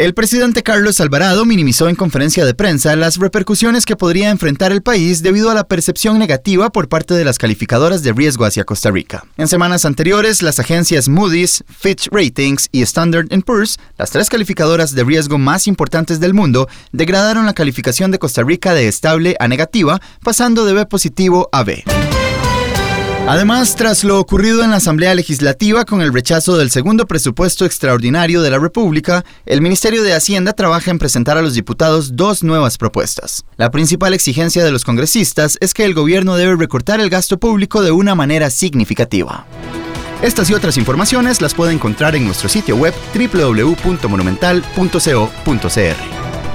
El presidente Carlos Alvarado minimizó en conferencia de prensa las repercusiones que podría enfrentar el país debido a la percepción negativa por parte de las calificadoras de riesgo hacia Costa Rica. En semanas anteriores, las agencias Moody's, Fitch Ratings y Standard Poor's, las tres calificadoras de riesgo más importantes del mundo, degradaron la calificación de Costa Rica de estable a negativa, pasando de B positivo a B. Además, tras lo ocurrido en la Asamblea Legislativa con el rechazo del segundo presupuesto extraordinario de la República, el Ministerio de Hacienda trabaja en presentar a los diputados dos nuevas propuestas. La principal exigencia de los congresistas es que el gobierno debe recortar el gasto público de una manera significativa. Estas y otras informaciones las puede encontrar en nuestro sitio web www.monumental.co.cr.